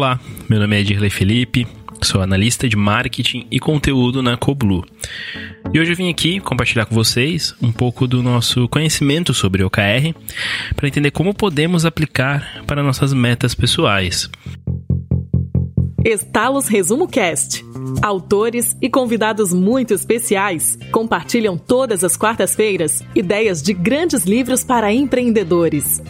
Olá, meu nome é Dirley Felipe, sou analista de marketing e conteúdo na Coblu. E hoje eu vim aqui compartilhar com vocês um pouco do nosso conhecimento sobre OKR para entender como podemos aplicar para nossas metas pessoais. Estalos Resumo Cast. Autores e convidados muito especiais compartilham todas as quartas-feiras ideias de grandes livros para empreendedores.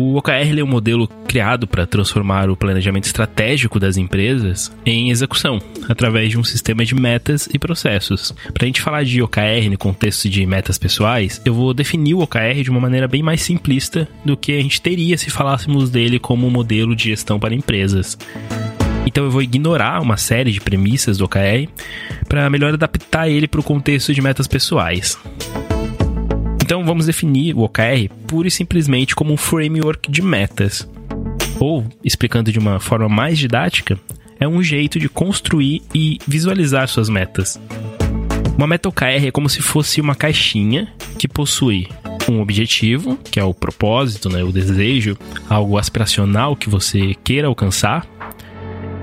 O OKR é um modelo criado para transformar o planejamento estratégico das empresas em execução, através de um sistema de metas e processos. Para a gente falar de OKR no contexto de metas pessoais, eu vou definir o OKR de uma maneira bem mais simplista do que a gente teria se falássemos dele como um modelo de gestão para empresas. Então eu vou ignorar uma série de premissas do OKR para melhor adaptar ele para o contexto de metas pessoais. Então vamos definir o OKR pura e simplesmente como um framework de metas. Ou, explicando de uma forma mais didática, é um jeito de construir e visualizar suas metas. Uma meta OKR é como se fosse uma caixinha que possui um objetivo, que é o propósito, né, o desejo, algo aspiracional que você queira alcançar,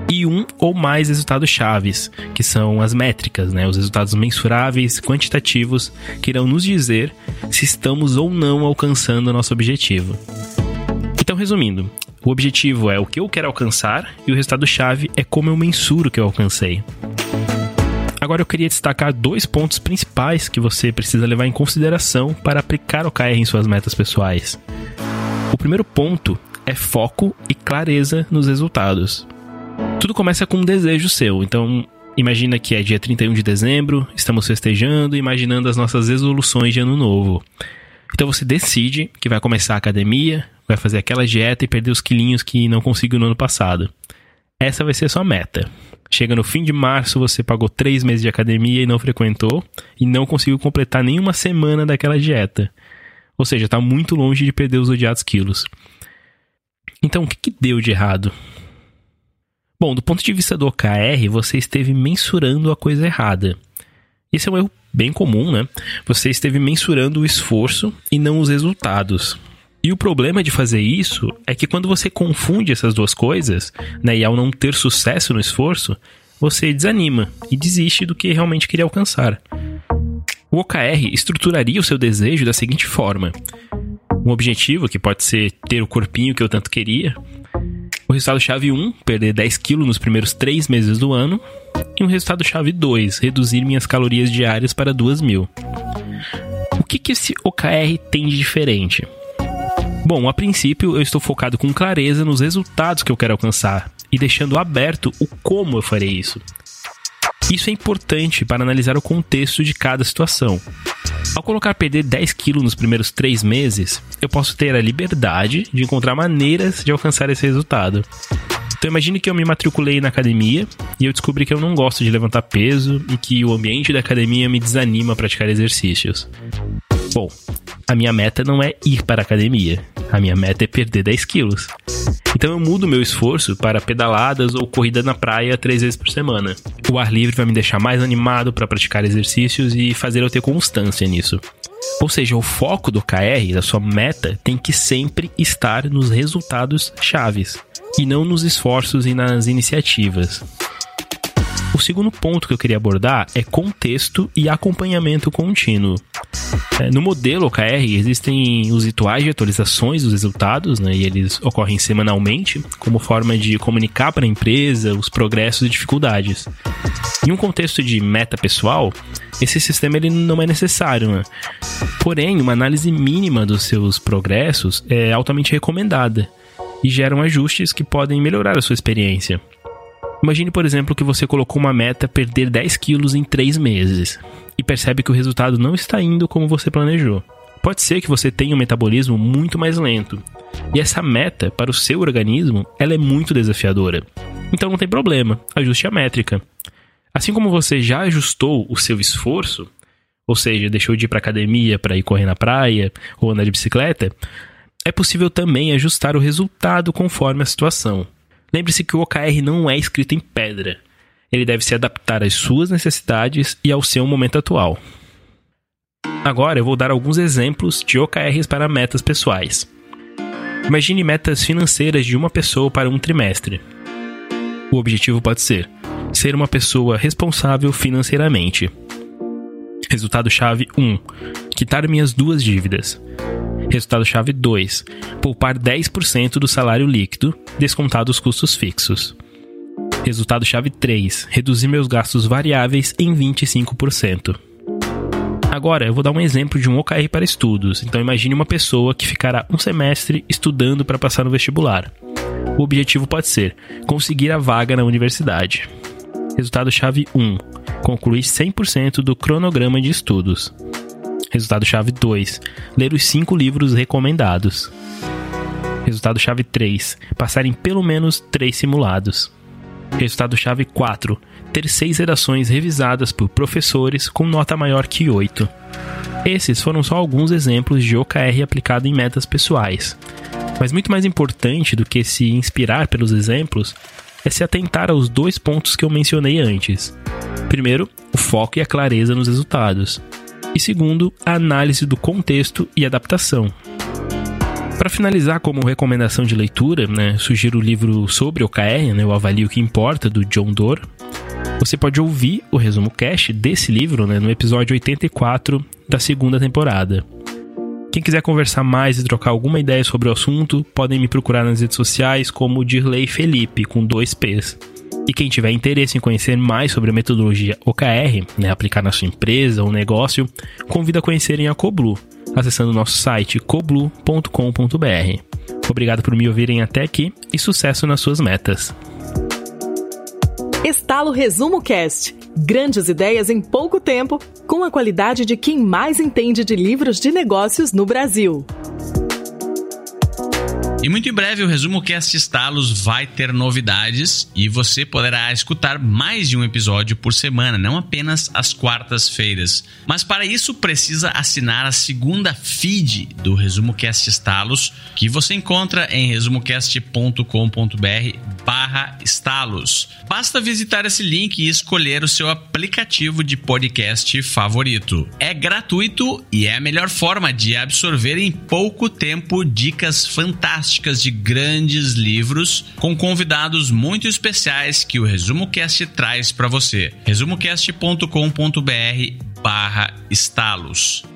e um ou mais resultados chaves, que são as métricas, né, os resultados mensuráveis, quantitativos, que irão nos dizer se estamos ou não alcançando o nosso objetivo. Então, resumindo, o objetivo é o que eu quero alcançar e o resultado chave é como eu mensuro que eu alcancei. Agora eu queria destacar dois pontos principais que você precisa levar em consideração para aplicar o KR em suas metas pessoais. O primeiro ponto é foco e clareza nos resultados. Tudo começa com um desejo seu. Então, imagina que é dia 31 de dezembro, estamos festejando, imaginando as nossas resoluções de ano novo. Então você decide que vai começar a academia, vai fazer aquela dieta e perder os quilinhos que não conseguiu no ano passado. Essa vai ser a sua meta. Chega no fim de março, você pagou três meses de academia e não frequentou, e não conseguiu completar nenhuma semana daquela dieta. Ou seja, está muito longe de perder os odiados quilos. Então, o que, que deu de errado? Bom, do ponto de vista do OKR, você esteve mensurando a coisa errada. Esse é um erro bem comum, né? Você esteve mensurando o esforço e não os resultados. E o problema de fazer isso é que quando você confunde essas duas coisas, né, e ao não ter sucesso no esforço, você desanima e desiste do que realmente queria alcançar. O OKR estruturaria o seu desejo da seguinte forma: um objetivo que pode ser ter o corpinho que eu tanto queria, o resultado-chave 1, perder 10 kg nos primeiros 3 meses do ano. E o resultado-chave 2, reduzir minhas calorias diárias para 2 mil. O que, que esse OKR tem de diferente? Bom, a princípio eu estou focado com clareza nos resultados que eu quero alcançar e deixando aberto o como eu farei isso. Isso é importante para analisar o contexto de cada situação. Ao colocar perder 10 quilos nos primeiros 3 meses, eu posso ter a liberdade de encontrar maneiras de alcançar esse resultado. Então imagine que eu me matriculei na academia e eu descobri que eu não gosto de levantar peso e que o ambiente da academia me desanima a praticar exercícios. Bom, a minha meta não é ir para a academia. A minha meta é perder 10 quilos. Então eu mudo meu esforço para pedaladas ou corrida na praia três vezes por semana. O ar livre vai me deixar mais animado para praticar exercícios e fazer eu ter constância nisso. Ou seja, o foco do KR, da sua meta, tem que sempre estar nos resultados chaves e não nos esforços e nas iniciativas. O segundo ponto que eu queria abordar é contexto e acompanhamento contínuo. É, no modelo OKR existem os rituais de atualizações dos resultados, né, e eles ocorrem semanalmente, como forma de comunicar para a empresa os progressos e dificuldades. Em um contexto de meta pessoal, esse sistema ele não é necessário. Né? Porém, uma análise mínima dos seus progressos é altamente recomendada e geram ajustes que podem melhorar a sua experiência. Imagine, por exemplo, que você colocou uma meta perder 10 quilos em 3 meses e percebe que o resultado não está indo como você planejou. Pode ser que você tenha um metabolismo muito mais lento. E essa meta, para o seu organismo, ela é muito desafiadora. Então não tem problema, ajuste a métrica. Assim como você já ajustou o seu esforço, ou seja, deixou de ir para academia para ir correr na praia ou andar de bicicleta, é possível também ajustar o resultado conforme a situação. Lembre-se que o OKR não é escrito em pedra. Ele deve se adaptar às suas necessidades e ao seu momento atual. Agora eu vou dar alguns exemplos de OKRs para metas pessoais. Imagine metas financeiras de uma pessoa para um trimestre. O objetivo pode ser ser uma pessoa responsável financeiramente. Resultado-chave 1: quitar minhas duas dívidas. Resultado-chave 2: poupar 10% do salário líquido, descontado os custos fixos. Resultado-chave 3: reduzir meus gastos variáveis em 25%. Agora, eu vou dar um exemplo de um OKR para estudos. Então, imagine uma pessoa que ficará um semestre estudando para passar no vestibular. O objetivo pode ser conseguir a vaga na universidade. Resultado-chave 1: concluir 100% do cronograma de estudos. Resultado-chave 2: ler os 5 livros recomendados. Resultado-chave 3: passar em pelo menos 3 simulados. Resultado-chave 4: ter 6 redações revisadas por professores com nota maior que 8. Esses foram só alguns exemplos de OKR aplicado em metas pessoais. Mas muito mais importante do que se inspirar pelos exemplos é se atentar aos dois pontos que eu mencionei antes. Primeiro, o foco e a clareza nos resultados. E segundo, a análise do contexto e adaptação. Para finalizar, como recomendação de leitura, né, sugiro o livro sobre OKR, né, o Avalio que Importa, do John Doerr. Você pode ouvir o resumo cast desse livro né, no episódio 84 da segunda temporada. Quem quiser conversar mais e trocar alguma ideia sobre o assunto, podem me procurar nas redes sociais como Dirley Felipe, com dois P's. E quem tiver interesse em conhecer mais sobre a metodologia OKR, né, aplicar na sua empresa ou negócio, convido a conhecerem a Coblu, acessando nosso site coblu.com.br. Obrigado por me ouvirem até aqui e sucesso nas suas metas. Estalo Resumo Cast. Grandes ideias em pouco tempo, com a qualidade de quem mais entende de livros de negócios no Brasil. E muito em breve o Resumo Cast Estalos vai ter novidades e você poderá escutar mais de um episódio por semana, não apenas às quartas-feiras. Mas para isso precisa assinar a segunda feed do Resumo Cast Estalos, que você encontra em resumocast.com.br barra estalos. Basta visitar esse link e escolher o seu aplicativo de podcast favorito. É gratuito e é a melhor forma de absorver em pouco tempo dicas fantásticas de grandes livros com convidados muito especiais que o Resumo Cast traz para você. resumocast.com.br barra estalos.